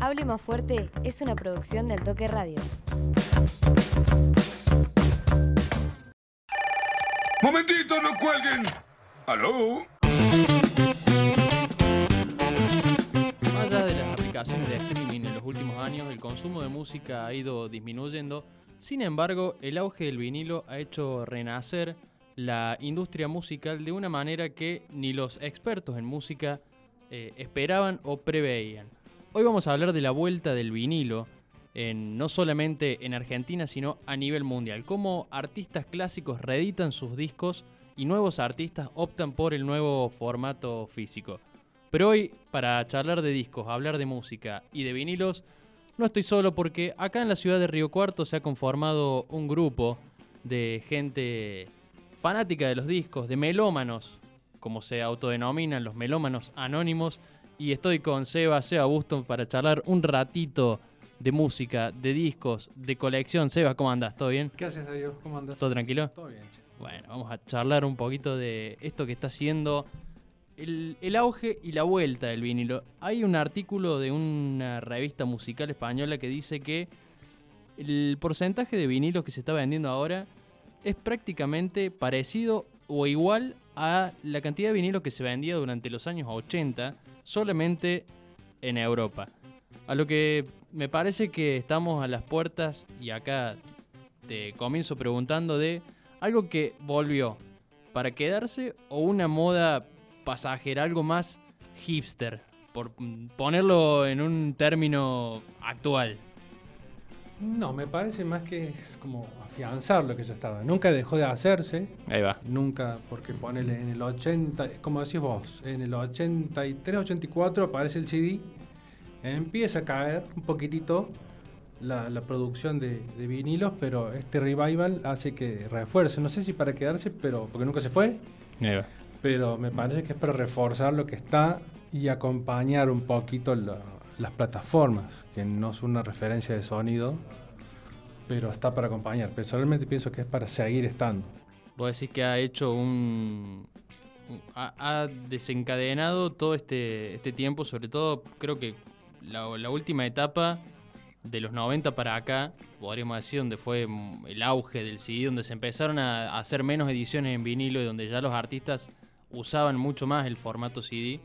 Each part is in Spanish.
Hable más fuerte es una producción del Toque Radio. Momentito, no cuelguen. ¿Aló? Más allá de las aplicaciones de streaming en los últimos años, el consumo de música ha ido disminuyendo. Sin embargo, el auge del vinilo ha hecho renacer la industria musical de una manera que ni los expertos en música eh, esperaban o preveían. Hoy vamos a hablar de la vuelta del vinilo, no solamente en Argentina, sino a nivel mundial. Cómo artistas clásicos reeditan sus discos y nuevos artistas optan por el nuevo formato físico. Pero hoy, para charlar de discos, hablar de música y de vinilos, no estoy solo porque acá en la ciudad de Río Cuarto se ha conformado un grupo de gente fanática de los discos, de melómanos, como se autodenominan los melómanos anónimos, y estoy con Seba, Seba Busto, para charlar un ratito de música, de discos, de colección. Seba, ¿cómo andas? ¿Todo bien? ¿Qué haces, Darío? ¿Cómo andas? ¿Todo tranquilo? Todo bien, che. Bueno, vamos a charlar un poquito de esto que está haciendo el, el auge y la vuelta del vinilo. Hay un artículo de una revista musical española que dice que el porcentaje de vinilos que se está vendiendo ahora es prácticamente parecido o igual a la cantidad de vinilos que se vendía durante los años 80 solamente en Europa. A lo que me parece que estamos a las puertas y acá te comienzo preguntando de algo que volvió para quedarse o una moda pasajera, algo más hipster, por ponerlo en un término actual. No, me parece más que es como afianzar lo que ya estaba. Nunca dejó de hacerse, Ahí va. nunca, porque ponele en el 80, como decís vos, en el 83, 84 aparece el CD, empieza a caer un poquitito la, la producción de, de vinilos, pero este revival hace que refuerce. No sé si para quedarse, pero porque nunca se fue, Ahí va. pero me parece que es para reforzar lo que está y acompañar un poquito la- las plataformas, que no son una referencia de sonido, pero está para acompañar. Personalmente pienso que es para seguir estando. Vos decís que ha hecho un... Ha, desencadenado todo este, este tiempo, sobre todo creo que la, la última etapa de los 90 para acá, podríamos decir, donde fue el auge del CD, donde se empezaron a, a hacer menos ediciones en vinilo y donde ya los artistas usaban mucho más el formato CD,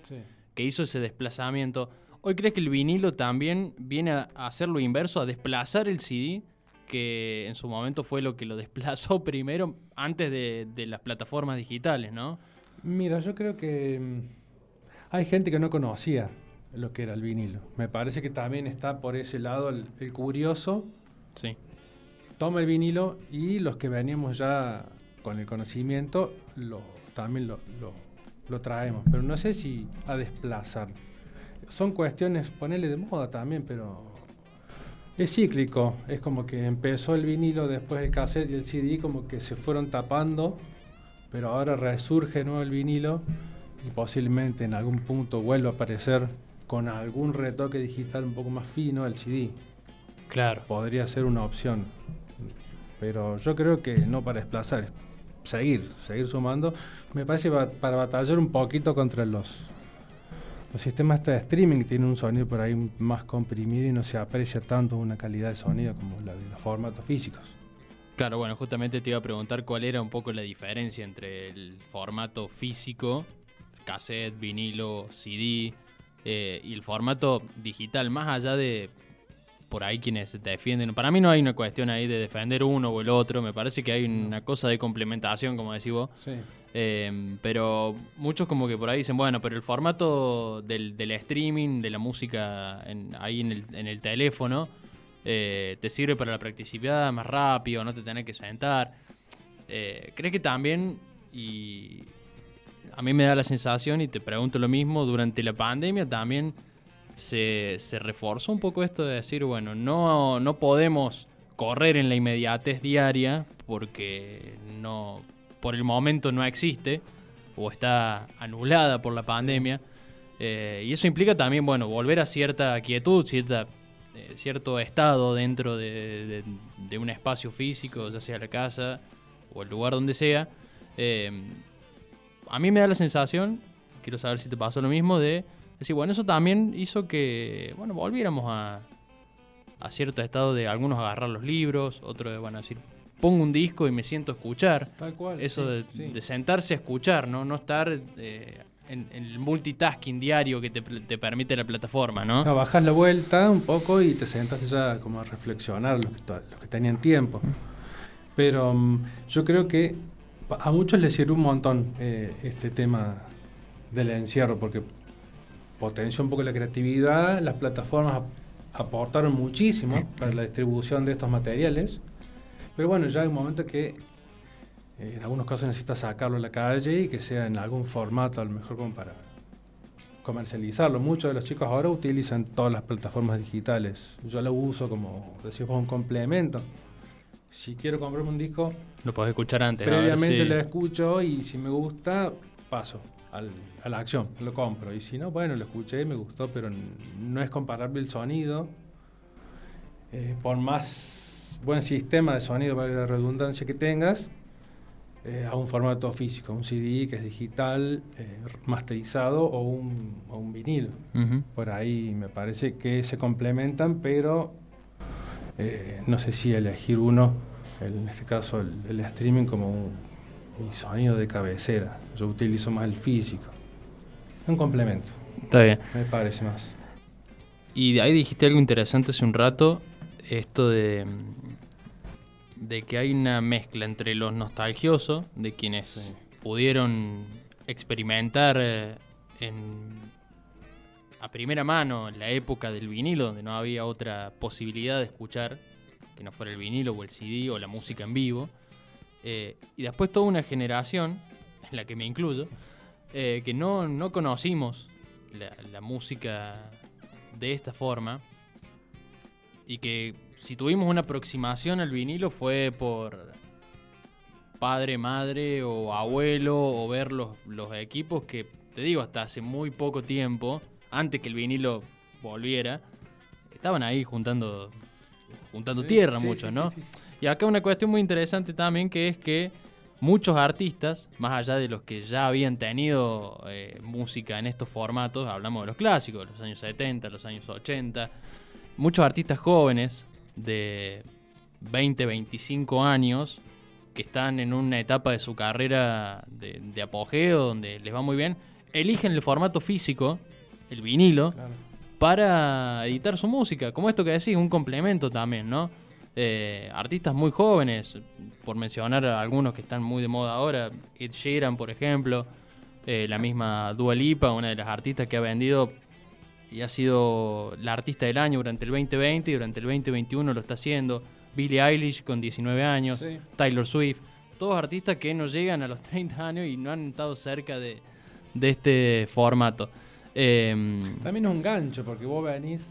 que hizo ese desplazamiento. ¿Hoy crees que el vinilo también viene a hacer lo inverso, a desplazar el CD? que en su momento fue lo que lo desplazó primero antes de, de las plataformas digitales, ¿no? Mira, yo creo que mm, hay gente que no conocía lo que era el vinilo. Me parece que también está por ese lado el, el curioso, Sí. toma el vinilo y los que veníamos ya con el conocimiento lo, también lo, lo- lo traemos. Pero no sé si a desplazar. Son cuestiones, ponerle de moda también, pero es cíclico. Es como que empezó el vinilo, después el cassette y el CD como que se fueron tapando, pero ahora resurge nuevo el vinilo y posiblemente en algún punto vuelva a aparecer con algún retoque digital un poco más fino el CD Claro. podría ser una opción. Pero yo creo que no para desplazar, es seguir, seguir sumando. Me parece para batallar un poquito contra los, los sistemas de streaming que tienen un sonido por ahí más comprimido y no se aprecia tanto una calidad de sonido como la de los formatos físicos. Claro, bueno, justamente te iba a preguntar cuál era un poco la diferencia entre el formato físico, cassette, vinilo, CD, eh, y el formato digital, más allá de por ahí quienes se defienden. Para mí no hay una cuestión ahí de defender uno o el otro, me parece que hay una cosa de complementación, como decís vos. Sí. Eh, pero muchos como que por ahí dicen, bueno, pero el formato del, streaming, de la música ahí en el, en el teléfono, eh, te sirve para la practicidad más rápido, no te tenés que sentar. Eh, ¿Crees que también, y a mí me da la sensación, y te pregunto lo mismo, durante la pandemia también se, se reforzó un poco esto de decir, bueno, no, no podemos correr en la inmediatez diaria porque no por el momento no existe o está anulada por la pandemia. Eh, y eso implica también, bueno, volver a cierta quietud, cierta, eh, cierto estado dentro de, de- de un espacio físico, ya sea la casa o el lugar donde sea. Eh, a mí me da la sensación, quiero saber si te pasó lo mismo, de decir, bueno, eso también hizo que, bueno, volviéramos a, a cierto estado de algunos agarrar los libros, otros de, bueno, decir, pongo un disco y me siento a escuchar. Tal cual. Eso sí, de, sí. de sentarse a escuchar, ¿no? No estar eh, en, en el multitasking diario que te, te permite la plataforma, ¿no? No, bajás la vuelta un poco y te sentaste ya como a reflexionar los que, to- los que tenían tiempo. Pero mm, yo creo que a muchos les sirve un montón eh, este tema del encierro, porque potencia un poco la creatividad, las plataformas ap- aportaron muchísimo para la distribución de estos materiales, pero bueno, ya hay un momento que eh, en algunos casos necesitas sacarlo a la calle y que sea en algún formato, a lo mejor como para comercializarlo. Muchos de los chicos ahora utilizan todas las plataformas digitales. Yo lo uso como, decimos, un complemento. Si quiero comprarme un disco, Lo podés escuchar antes. ver previamente lo escucho y si me gusta, paso al- a la acción, lo compro. Y si no, bueno, lo escuché, me gustó, pero no es comparable el sonido. Eh, por más buen sistema de sonido, para la redundancia que tengas, eh, a un formato físico, un CD que es digital, eh, masterizado o un, o un vinilo. Ujú. Por ahí me parece que se complementan, pero eh, no sé si elegir uno, el- en este caso el, el streaming, como un, mi sonido de cabecera. Yo utilizo más el físico. Un complemento, Está bien. me parece más. Y de ahí dijiste algo interesante hace un rato, esto de, de que hay una mezcla entre los nostalgiosos, de quienes Sí. pudieron experimentar eh, en, a primera mano en la época del vinilo, donde no había otra posibilidad de escuchar que no fuera el vinilo o el CD o la música en vivo. Eh, y después toda una generación, en la que me incluyo, eh, que no, no conocimos la, la música de esta forma y que si tuvimos una aproximación al vinilo fue por padre, madre o abuelo o ver los, los equipos que, te digo, hasta hace muy poco tiempo, antes que el vinilo volviera, estaban ahí juntando, juntando tierra Sí, muchos, sí, ¿no? Y acá una cuestión muy interesante también que es que muchos artistas, más allá de los que ya habían tenido eh, música en estos formatos, hablamos de los clásicos, los años 70, los años 80, muchos artistas jóvenes de 20, 25 años que están en una etapa de su carrera de, de apogeo, donde les va muy bien, eligen el formato físico, el vinilo, Claro. para editar su música. Como esto que decís, un complemento también, ¿no? Eh, artistas muy jóvenes, por mencionar a algunos que están muy de moda ahora, Ed Sheeran, por ejemplo, eh, la misma Dua Lipa, una de las artistas que ha vendido y ha sido la artista del año durante el 2020 y durante el 2021 lo está haciendo. Billie Eilish con 19 años, Sí. Taylor Swift, todos artistas que no llegan a los 30 años y no han estado cerca de, de este formato. Eh, También es un gancho, porque vos venís,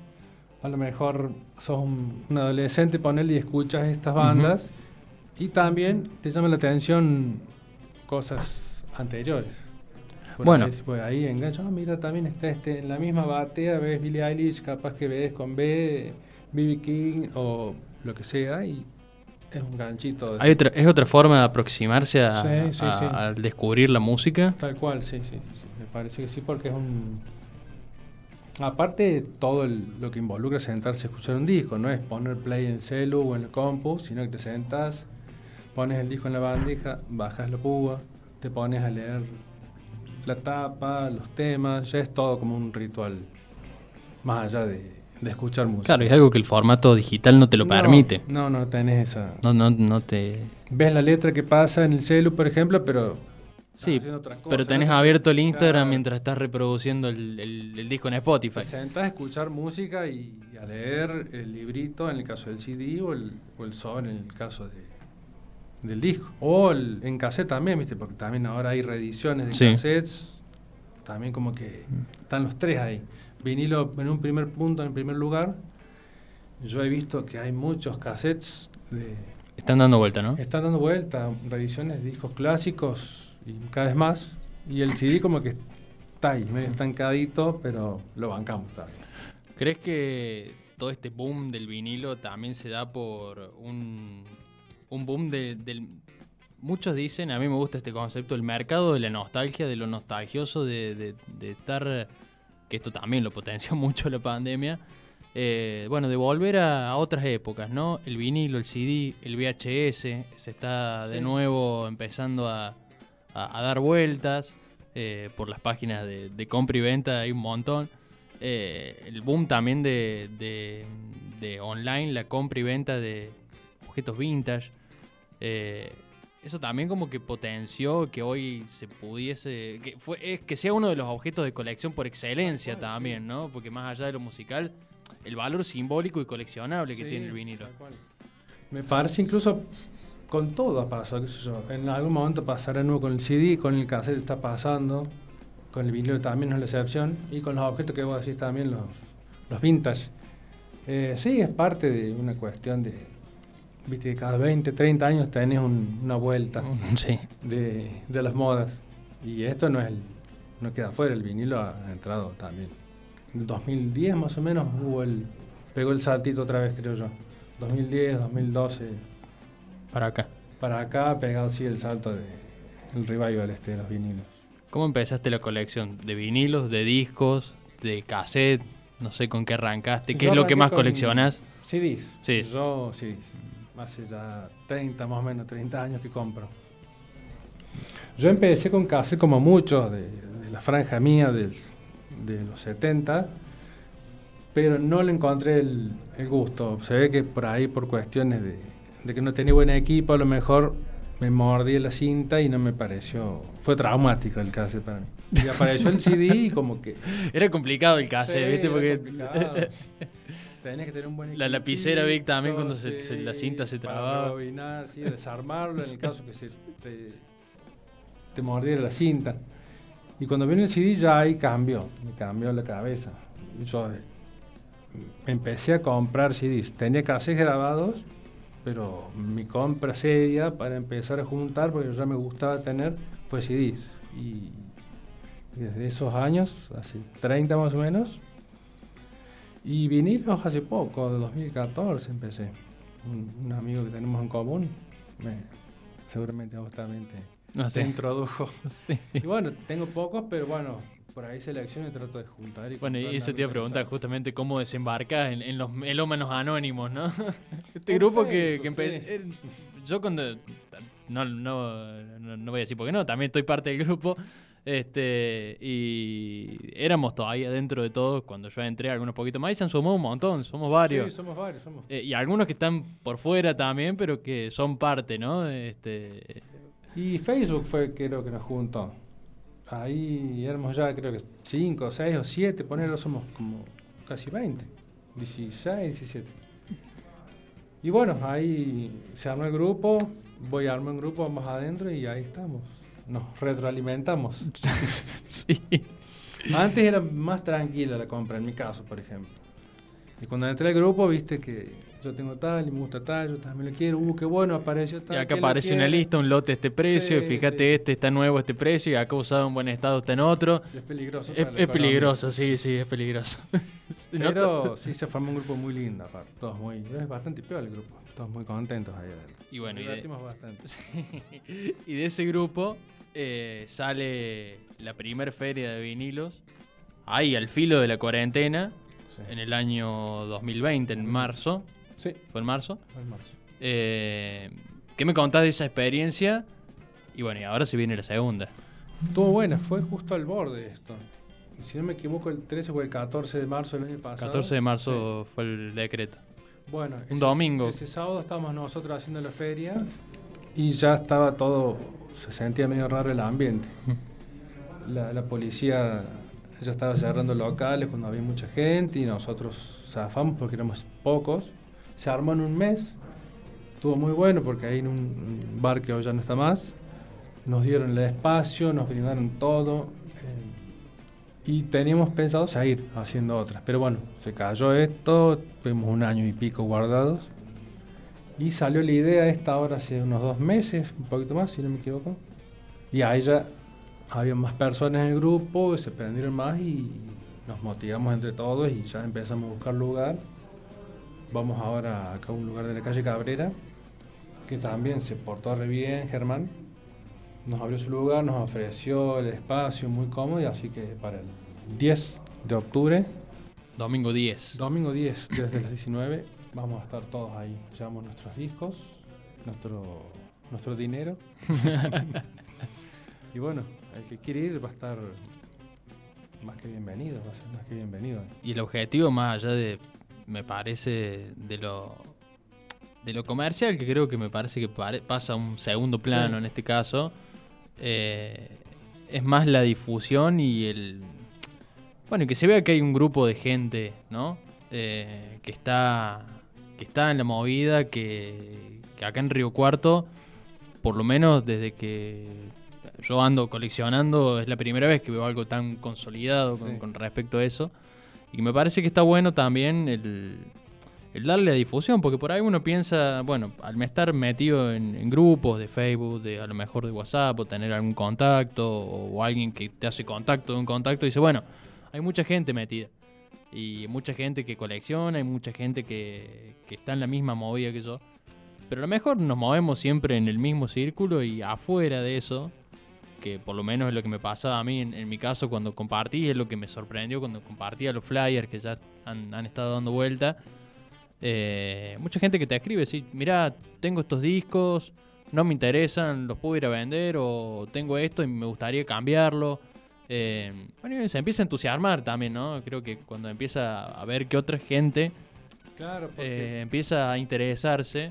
a lo mejor sos un, un adolescente, ponele y escuchas estas bandas, y también te llama la atención cosas anteriores. Por Bueno. ahí, pues ahí engancho, ah, mira, también está este, en la misma batea, ves Billie Eilish, capaz que ves con B, B.B. King o lo que sea, y es un ganchito. de- Hay otra, es otra forma de aproximarse a, Sí, sí, a- sí. al descubrir la música. Tal cual, sí, sí, sí, Me parece que sí, porque es un. Aparte, todo el- lo que involucra sentarse a escuchar un disco, no es poner play en el celu o en la compu, sino que te sentas, pones el disco en la bandeja, bajas la púa, te pones a leer la tapa, los temas, ya es todo como un ritual, más allá de, de escuchar música. Claro, es algo que el formato digital no te lo No, permite. No, no, tenés esa. No, no, no te. Ves la letra que pasa en el celu, por ejemplo, pero. Sí, haciendo otra cosa, pero tenés abierto el Instagram Claro. mientras estás reproduciendo el, el- el disco en Spotify. Te sentás a escuchar música y a leer el librito en el caso del CD o el, o el sobre en el caso de, del disco. O el- en cassette también, ¿viste? Porque también ahora hay reediciones de Sí. cassettes. También como que están los tres ahí. Vinilo en un primer punto, en primer lugar. Yo he visto que hay muchos cassettes de, Están dando vuelta, ¿no? están dando vuelta, reediciones de discos clásicos y cada vez más. Y el CD como que está ahí, medio estancadito, pero lo bancamos todavía. ¿Crees que todo este boom del vinilo también se da por un, un boom de- del... Muchos dicen, a mí me gusta este concepto, el mercado de la nostalgia, de lo nostalgioso, de, de- de estar que esto también lo potenció mucho la pandemia, eh, bueno, de volver a, a otras épocas, ¿no? El vinilo, el CD, el VHS, se está de nuevo empezando a, a- a dar vueltas eh, por las páginas de, de compra y venta, hay un montón. Eh, el boom también de, de- de online, la compra y venta de objetos vintage. Eh, eso también como que potenció que hoy se pudiese, que, fue, es que sea uno de los objetos de colección por excelencia también, ¿no? Porque más allá de lo musical, el valor simbólico y coleccionable que Sí, tiene el vinilo. Me parece incluso con todo pasó, qué sé yo. En algún momento pasará nuevo con el CD, con el cassette está pasando, con el vinilo también no es la excepción, y con los objetos que vos decís también, los, los vintage. Eh, sí, es parte de una cuestión de, viste, que cada 20, 30 años tenés un- una vuelta Sí. de, de las modas. Y esto no es el, no queda fuera, el vinilo ha entrado también. En 2010 más o menos hubo el, pegó el saltito otra vez, creo yo. 2010, 2012, Para acá. para acá ha pegado sí el salto de el revival este de los vinilos. ¿Cómo empezaste la colección? ¿De vinilos, de discos, de cassette? No sé con qué arrancaste. ¿Qué Yo es lo que más coleccionás? CDs. Sí. Yo CDs. Hace ya 30, más o menos 30 años que compro. Yo empecé con cassette como muchos de, de la franja mía del- de los 70, pero no le encontré el, el gusto. Se ve que por ahí, por cuestiones de, de que no tenía buen equipo, a lo mejor me mordí la cinta y no me pareció... Fue traumático el cassette para mí. Y apareció el CD y como que... Era complicado el cassette, Sí, ¿viste? era Porque complicado. Tenés que tener un buen La lapicera Vic también cuando se- equipito, se- la cinta se trababa. sí, desarmarlo en el caso que se te, te mordiera la cinta. Y cuando vino el CD ya ahí cambió, me cambió la cabeza. Yo eh, empecé a comprar CDs. Tenía cassettes grabados, pero mi compra seria para empezar a juntar, porque ya me gustaba tener, fue CDs. Y desde esos años, hace 30 más o menos, y vinilos hace poco, de 2014 empecé. Un, un amigo que tenemos en común, me, seguramente a vos también te, te sé. introdujo. Sí. Y bueno, tengo pocos, pero bueno, por ahí selecciono y trato de juntar. Y Bueno, y eso te iba a preguntar justamente cómo desembarcas en, en los melómanos anónimos, ¿no? Este grupo que, que empecé... sí. eh, Yo cuando... No, no, no, no voy a decir por qué no, también estoy parte del grupo. Este, y éramos todavía dentro de todos cuando yo entré, algunos poquitos más, y se han sumado un montón, somos varios. Sí, somos varios, somos. Eh, y algunos que están por fuera también, pero que son parte, ¿no? Este, Y Facebook fue creo que nos juntó. Ahí éramos ya creo que 5, 6 o 7, ponerlo somos como casi 20, 16, 17. Y bueno, ahí se armó el grupo, voy a armar un grupo más adentro y ahí estamos. Nos retroalimentamos. sí. Antes era más tranquila la compra, en mi caso, por ejemplo. Y cuando entré al grupo, viste que yo tengo tal y me gusta tal, yo también lo quiero, uh, qué bueno, apareció Y tal. acá ¿quién lo aparece una lista, un lote a este precio, Sí, y fíjate, sí. este está nuevo a este precio, y acá usado en buen estado está en otro. Es peligroso. Es, es peligroso, sí, sí, es peligroso. Pero sí se formó un grupo muy lindo, aparte. Todos muy. Es bastante peor el grupo. Todos muy contentos ahí. Y bueno, y de, bastante. y de ese grupo eh, sale la primer feria de vinilos, ahí al filo de la cuarentena, Sí. en el año 2020, en marzo. Sí, ¿Fue en marzo? fue en marzo. Eh, ¿Qué me contás de esa experiencia? Y bueno, y ahora se viene la segunda. Estuvo buena, fue justo al borde esto. Y Si no me equivoco, el 13 o el 14 de marzo del año pasado. 14 de marzo fue el decreto. Bueno, Un domingo. Ese sábado estábamos nosotros haciendo la feria y ya estaba todo, se sentía medio raro el ambiente. La, la policía ya estaba cerrando locales cuando había mucha gente y nosotros zafamos porque éramos pocos. Se armó en un mes, estuvo muy bueno porque ahí en un, bar que hoy ya no está más, nos dieron el espacio, nos brindaron todo. eh, y teníamos pensado seguir haciendo otras. Pero bueno, se cayó esto, tuvimos un año y pico guardados. Y salió la idea esta ahora hace unos dos meses, un poquito más, si no me equivoco. Y ahí ya había más personas en el grupo, se prendieron más y nos motivamos entre todos y ya empezamos a buscar lugar. Vamos ahora acá a un lugar de la calle Cabrera, que también se portó re bien, Germán. Nos abrió su lugar, nos ofreció el espacio muy cómodo, y así que para el 10 de octubre, Domingo 10. domingo 10, desde las 19, vamos a estar todos ahí. Llevamos nuestros discos, nuestro, nuestro dinero. y bueno, el que quiere ir va a estar más que bienvenido, va a ser más que bienvenido. Y el objetivo, más allá de, me parece, de lo, de lo comercial, que creo que me parece que pare- pasa a un segundo plano Sí. en este caso, eh, es más la difusión y el... Bueno, y que se vea que hay un grupo de gente, ¿no? Eh, que está que está en la movida, que, que acá en Río Cuarto, por lo menos desde que yo ando coleccionando, es la primera vez que veo algo tan consolidado con, Sí. con respecto a eso. Y me parece que está bueno también el, el darle a difusión, porque por ahí uno piensa, bueno, al estar metido en, en grupos de Facebook, de a lo mejor de WhatsApp, o tener algún contacto, o, alguien que te hace contacto de un contacto, dice, bueno, hay mucha gente metida. Y mucha gente que colecciona, hay mucha gente que, que está en la misma movida que yo. Pero a lo mejor nos movemos siempre en el mismo círculo y afuera de eso, que por lo menos es lo que me pasaba a mí en, en mi caso cuando compartí, es lo que me sorprendió cuando compartía los flyers que ya han, han estado dando vuelta. Eh, mucha gente que te escribe, sí, mira, tengo estos discos, no me interesan, los puedo ir a vender o tengo esto y me gustaría cambiarlo. Eh, bueno, se empieza a entusiasmar también, ¿no? Creo que cuando empieza a ver que otra gente Claro, eh, empieza a interesarse,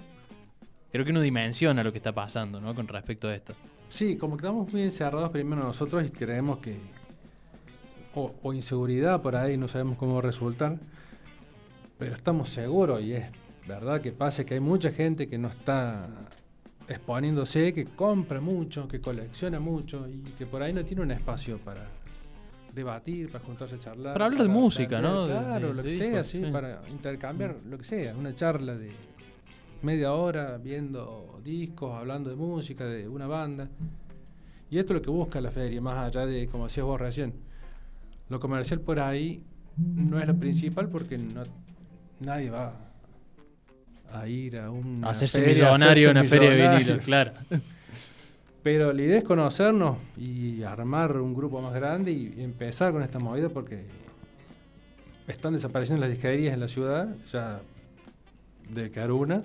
creo que uno dimensiona lo que está pasando, ¿no? Con respecto a esto. Sí, como que estamos muy encerrados primero nosotros y creemos que. O, o inseguridad por ahí, no sabemos cómo va a resultar. Pero estamos seguros y es verdad que pasa que hay mucha gente que no está exponiéndose, que compra mucho, que colecciona mucho y que por ahí no tiene un espacio para debatir, para juntarse a charlar. Para hablar de música, ¿no? Claro, de- lo de que sea, discos, sí, sí. para intercambiar lo que sea, una charla de media hora viendo discos, hablando de música, de una banda. Y esto es lo que busca la feria, más allá de, como decías vos recién, lo comercial por ahí no es lo principal porque no, nadie va a ir a un hacerse millonario en una feria de vinilos, claro. Pero la idea es conocernos y armar un grupo más grande y y empezar con esta movida porque están desapareciendo las disquerías en la ciudad, ya de quedar una.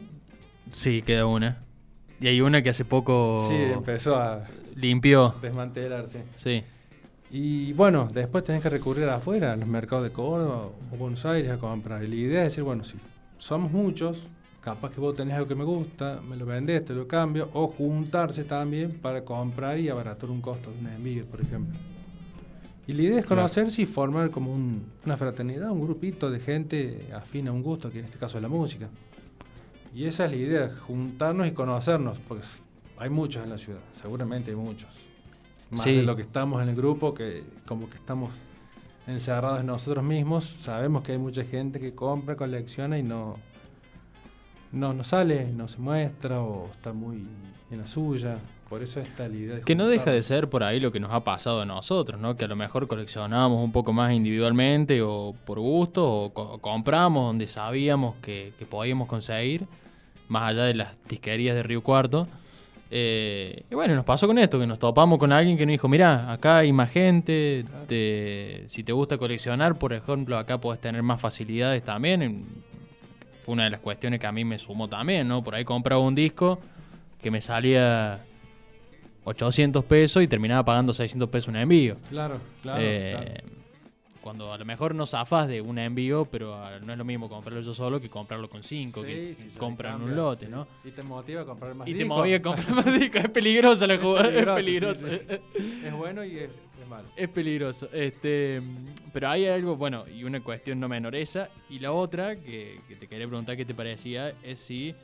Sí, queda una. Y hay una que hace poco Sí, empezó a limpió. desmantelarse. Sí. Y bueno, después tenés que recurrir afuera, a los mercados de Córdoba o Buenos Aires a comprar. Y la idea es decir, bueno, si somos muchos, capaz que vos tenés algo que me gusta, me lo vendés, te lo cambio, o juntarse también para comprar y abaratar un costo de un envío, por ejemplo. Y la idea es Claro. conocerse y formar como un- una fraternidad, un grupito de gente afín a un gusto, que en este caso es la música. Y esa es la idea, juntarnos y conocernos, porque hay muchos en la ciudad, seguramente hay muchos. Más Sí. de lo que estamos en el grupo, que como que estamos encerrados en nosotros mismos, sabemos que hay mucha gente que compra, colecciona y no, no, no sale, no se muestra o está muy en la suya. Por eso está la idea de Que no deja de ser por ahí lo que nos ha pasado a nosotros, ¿no? Que a lo mejor coleccionábamos un poco más individualmente o por gusto o co- compramos donde sabíamos que, que podíamos conseguir, más allá de las disquerías de Río Cuarto. Eh, y bueno, nos pasó con esto, que nos topamos con alguien que nos dijo, mirá, acá hay más gente, te- si te gusta coleccionar, por ejemplo, acá puedes tener más facilidades también. Fue una de las cuestiones que a mí me sumó también, ¿no? Por ahí compraba un disco que me salía 800 pesos y terminaba pagando 600 pesos un envío. Claro, claro. Eh, claro. Cuando a lo mejor no zafas de un envío, pero ah, no es lo mismo comprarlo yo solo que comprarlo con cinco, que Sí, compran cambia, un lote, sí. ¿no? Y te motiva a comprar más Y te discos. movía a comprar más discos. Es peligrosa la jugada, es peligroso. sí. Es bueno y es, es malo. Es peligroso. Este, pero hay algo, bueno, y una cuestión no menor esa. Y la otra, que, que te quería preguntar qué te parecía, es si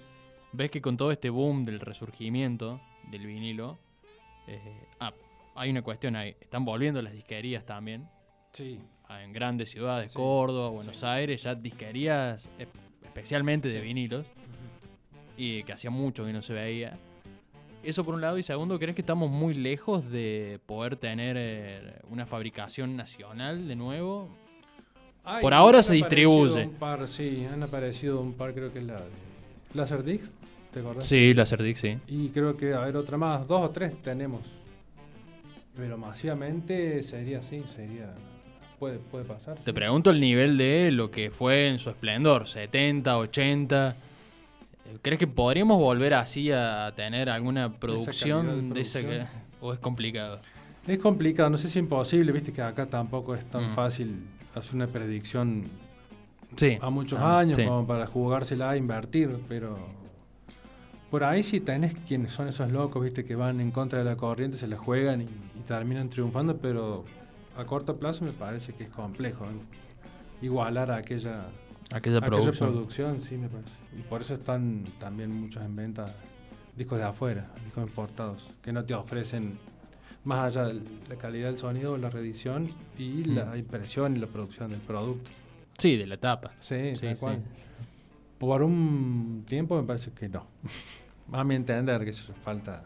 ves que con todo este boom del resurgimiento del vinilo, eh, ah, hay una cuestión ahí. Están volviendo las disquerías también. Sí. a- En grandes ciudades, Sí. Córdoba, Buenos Aires, ya disquerías especialmente de vinilos. Y que hacía mucho que no se veía. Eso por un lado. Y segundo, ¿crees que estamos muy lejos de poder tener eh, una fabricación nacional de nuevo? Ay, Por ahora se distribuye. Un par, sí, han aparecido un par, creo que es la de Laserdix, ¿te acordás? Sí, la Cerdic, sí. Y creo que a ver otra más, dos o tres tenemos. Pero masivamente sería así, sería puede, puede pasar. Te pregunto el nivel de lo que fue en su esplendor, 70, 80. ¿Crees que podríamos volver así a tener alguna producción de esa que, o es complicado? Es complicado, no sé si imposible, viste que acá tampoco es tan Mm. fácil hacer una predicción Sí. a muchos Ah, años sí. como para jugársela a invertir, pero por ahí sí tenés quienes son esos locos, viste, que van en contra de la corriente, se la juegan y, y terminan triunfando, pero a corto plazo me parece que es complejo ¿eh? igualar a aquella, Aquella aquella producción. producción, sí me parece. Y por eso están también muchos en venta discos de afuera, discos importados, que no te ofrecen más allá de la calidad del sonido, la reedición y la Mm. impresión y la producción del producto. Sí, de la tapa. Sí, Sí, tal sí. cual. Por un tiempo me parece que no. A mi entender que eso falta,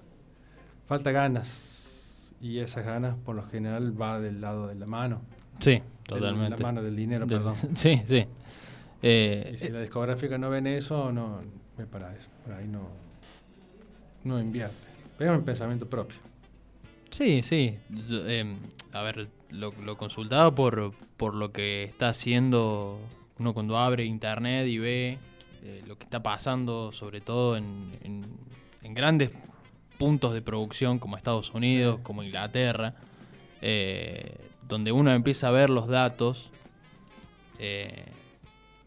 falta ganas. Y esas ganas por lo general va del lado de la mano. Sí, totalmente. la mano del dinero, perdón. Sí, sí. Eh, Y si la discográfica no ven eso, no, para eso. Por ahí no, no invierte. Pero es un pensamiento propio. Sí, sí. Yo, em, a ver, lo, lo consultaba por, por lo que está haciendo uno cuando abre internet y ve eh, lo que está pasando, sobre todo en, en- en grandes puntos de producción como Estados Unidos, Sí. como Inglaterra, eh, donde uno empieza a ver los datos.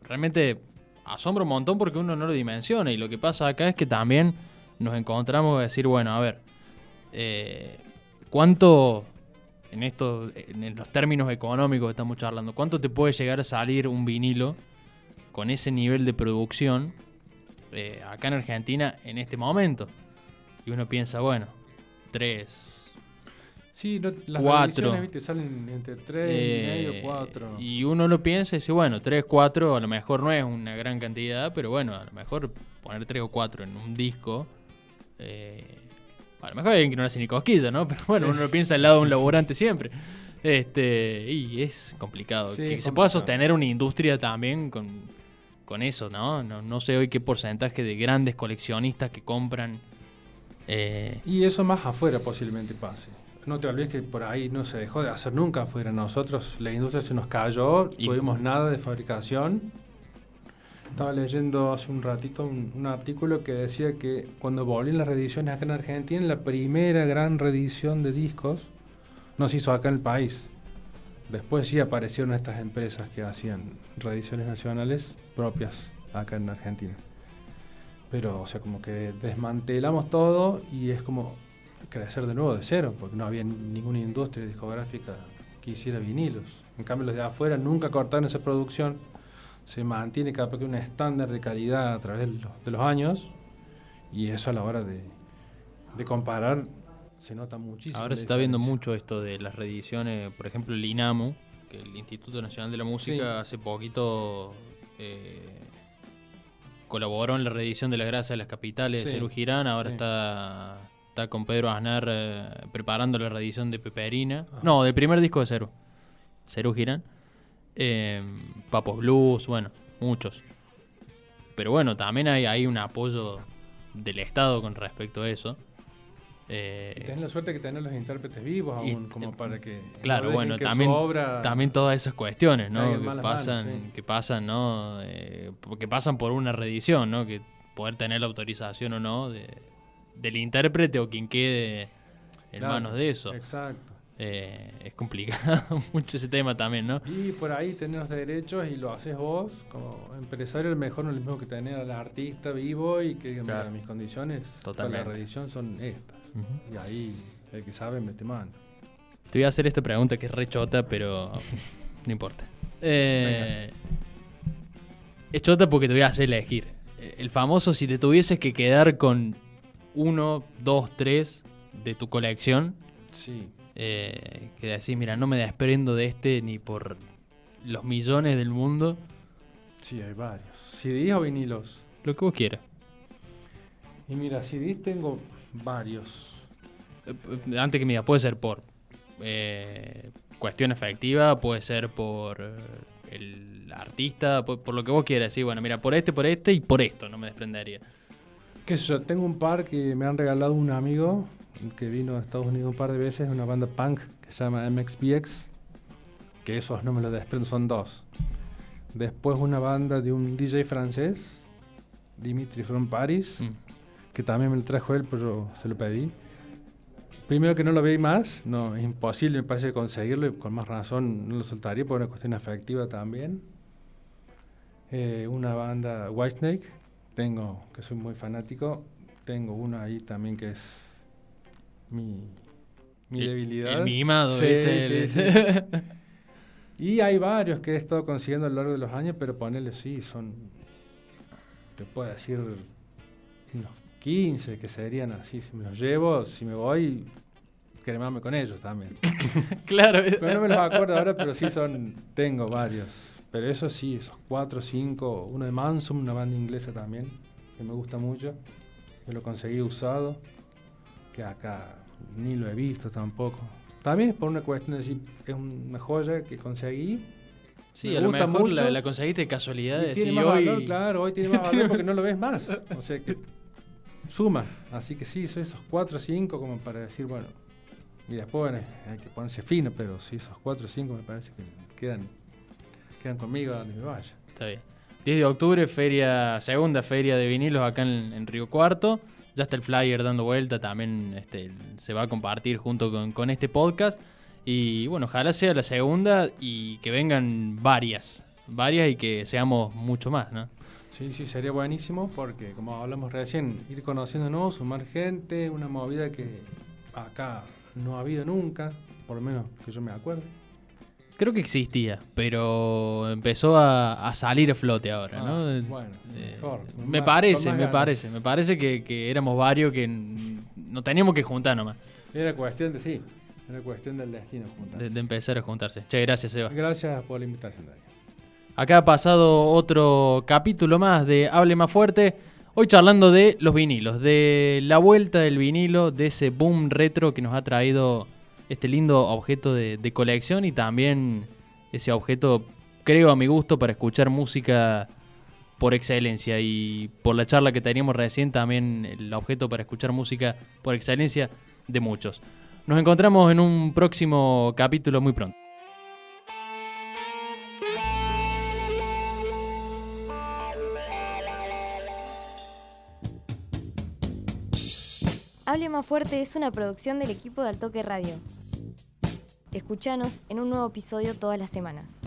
Realmente asombra un montón porque uno no lo dimensiona y lo que pasa acá es que también nos encontramos a decir, bueno, a ver, eh, ¿cuánto, en, esto, en los términos económicos que estamos charlando, cuánto te puede llegar a salir un vinilo con ese nivel de producción eh, acá en Argentina en este momento? Y uno piensa, bueno, tres, Sí, no, las Cuatro. viste, salen entre 3 y eh, medio, 4. y uno lo piensa y dice, bueno, 3, 4, a lo mejor no es una gran cantidad, pero bueno, a lo mejor poner 3 o 4 en un disco, eh, a lo mejor hay alguien que no hace ni cosquilla, ¿no? Pero bueno, Sí. uno lo piensa al lado de un laborante siempre. Este, y es complicado. Sí, que es se pueda sostener una industria también con, con eso, ¿no? ¿no? No sé hoy qué porcentaje de grandes coleccionistas que compran. eh, Y eso más afuera posiblemente pase. No te olvides que por ahí no se dejó de hacer nunca afuera. Nosotros, la industria se nos cayó, Y- tuvimos nada de fabricación. Estaba leyendo hace un ratito un, un artículo que decía que cuando volvieron las reediciones acá en Argentina, la primera gran reedición de discos no se hizo acá en el país. Después sí aparecieron estas empresas que hacían reediciones nacionales propias acá en Argentina. Pero, o sea, como que desmantelamos todo y es como crecer de nuevo de cero, porque no había ninguna industria discográfica que hiciera vinilos. En cambio, los de afuera nunca cortaron esa producción. Se mantiene capaz que un estándar de calidad a través de los, de los años y eso a la hora de, de comparar se nota muchísimo. Ahora se está viendo mucho esto de las reediciones, por ejemplo el INAMU, que el Instituto Nacional de la Música Sí. hace poquito eh, colaboró en la reedición de La Gracia de las Capitales de Sí, Cerú Girán, ahora sí. está, está con Pedro Aznar eh, preparando la reedición de Peperina, Ajá. no, del primer disco de Cerú, Cerú Girán, eh, Papos Blues, bueno, muchos. Pero bueno, también hay, hay un apoyo del Estado con respecto a eso. Eh, Y tenés la suerte que tenés los intérpretes vivos Y- aún, como para que. Claro, bueno, que también, obra- también todas esas cuestiones, ¿no? Que pasan, manos, sí. que pasan, ¿no? Eh, que pasan por una reedición, ¿no? Que poder tener la autorización o no de, del intérprete o quien quede en Claro, manos de eso. Exacto. Eh, es complicado mucho ese tema también, ¿no? Y por ahí tenés los derechos y lo haces vos, como empresario, lo mejor no es lo mismo que tener al artista vivo y que diga, mira, Claro. mis condiciones para la reedición son estas. Y ahí el que sabe mete mano. Te voy a hacer esta pregunta que es re chota, pero no importa. Eh, es chota porque te voy a hacer elegir. El famoso, si te tuvieses que quedar con uno, dos, tres de tu colección, Sí. eh, que decís, mira, no me desprendo de este ni por los millones del mundo, Sí, hay varios. CDs o vinilos. lo que vos quieras. Y mira, CDs tengo varios. Eh, Antes que digas, puede ser por eh, cuestión efectiva, puede ser por eh, el artista, por, por lo que vos quieras. Sí, bueno, mira, por este, por este y por esto no me desprendería. Qué sé yo, tengo un par que me han regalado un amigo que vino a Estados Unidos un par de veces, una banda punk que se llama MXPX, que esos no me los desprendo, son dos. Después una banda de un DJ francés, Dimitri from Paris, Mm. que también me lo trajo él, pero se lo pedí. Primero que no lo veí más, no, es imposible me parece conseguirlo y con más razón no lo soltaría por una cuestión afectiva también. Eh, una banda Whitesnake, tengo, que soy muy fanático, tengo una ahí también que es mi, mi El- debilidad. El mimado, Sí, ¿viste? sí, sí. Y hay varios que he estado consiguiendo a lo largo de los años, pero ponele sí, son, te puedo decir, unos 15 que serían así. Si me los llevo, si me voy, cremarme con ellos también. claro. Pero no me los acuerdo ahora, pero sí son, tengo varios. Pero eso sí, esos 4 o 5, uno de Mansum, una banda inglesa también, que me gusta mucho, que lo conseguí usado, que acá ni lo he visto tampoco. También es por una cuestión de decir, es una joya que conseguí. Sí, me a lo gusta mejor la, mucho. la conseguiste de casualidad. y de tiene más hoy... valor, claro, hoy tiene más valor porque no lo ves más. O sea que suma. Así que sí, son esos 4 o 5 como para decir, bueno, y después bueno, hay que ponerse fino, pero sí, esos 4 o 5 me parece que quedan, quedan conmigo a donde me vaya. Está bien. 10 de octubre, feria, segunda feria de vinilos acá en, en Río Cuarto. Ya está el flyer dando vuelta, también este, se va a compartir junto con, con este podcast. Y bueno, ojalá sea la segunda y que vengan varias, varias y que seamos mucho más, ¿no? Sí, sí, sería buenísimo porque, como hablamos recién, ir conociéndonos, sumar gente, una movida que acá no ha habido nunca, por lo menos que yo me acuerde. Creo que existía, pero empezó a, a salir a flote ahora, ¿no? Ah, bueno, Eh, mejor, con me más- parece, me parece, me parece que, éramos varios que no teníamos que juntar nomás, Era cuestión de sí, era cuestión del destino de, juntarse. de empezar a juntarse. Che, gracias, Eva. Gracias por la invitación, Daniel. Acá ha pasado otro capítulo más de Hable Más Fuerte. Hoy charlando de los vinilos, de la vuelta del vinilo, de ese boom retro que nos ha traído este lindo objeto de, colección y también ese objeto, creo a mi gusto, para escuchar música por excelencia. Y por la charla que teníamos recién, también el objeto para escuchar música por excelencia de muchos. Nos encontramos en un próximo capítulo muy pronto. Hable más fuerte es una producción del equipo de Altoque Radio. Escuchanos en un nuevo episodio todas las semanas.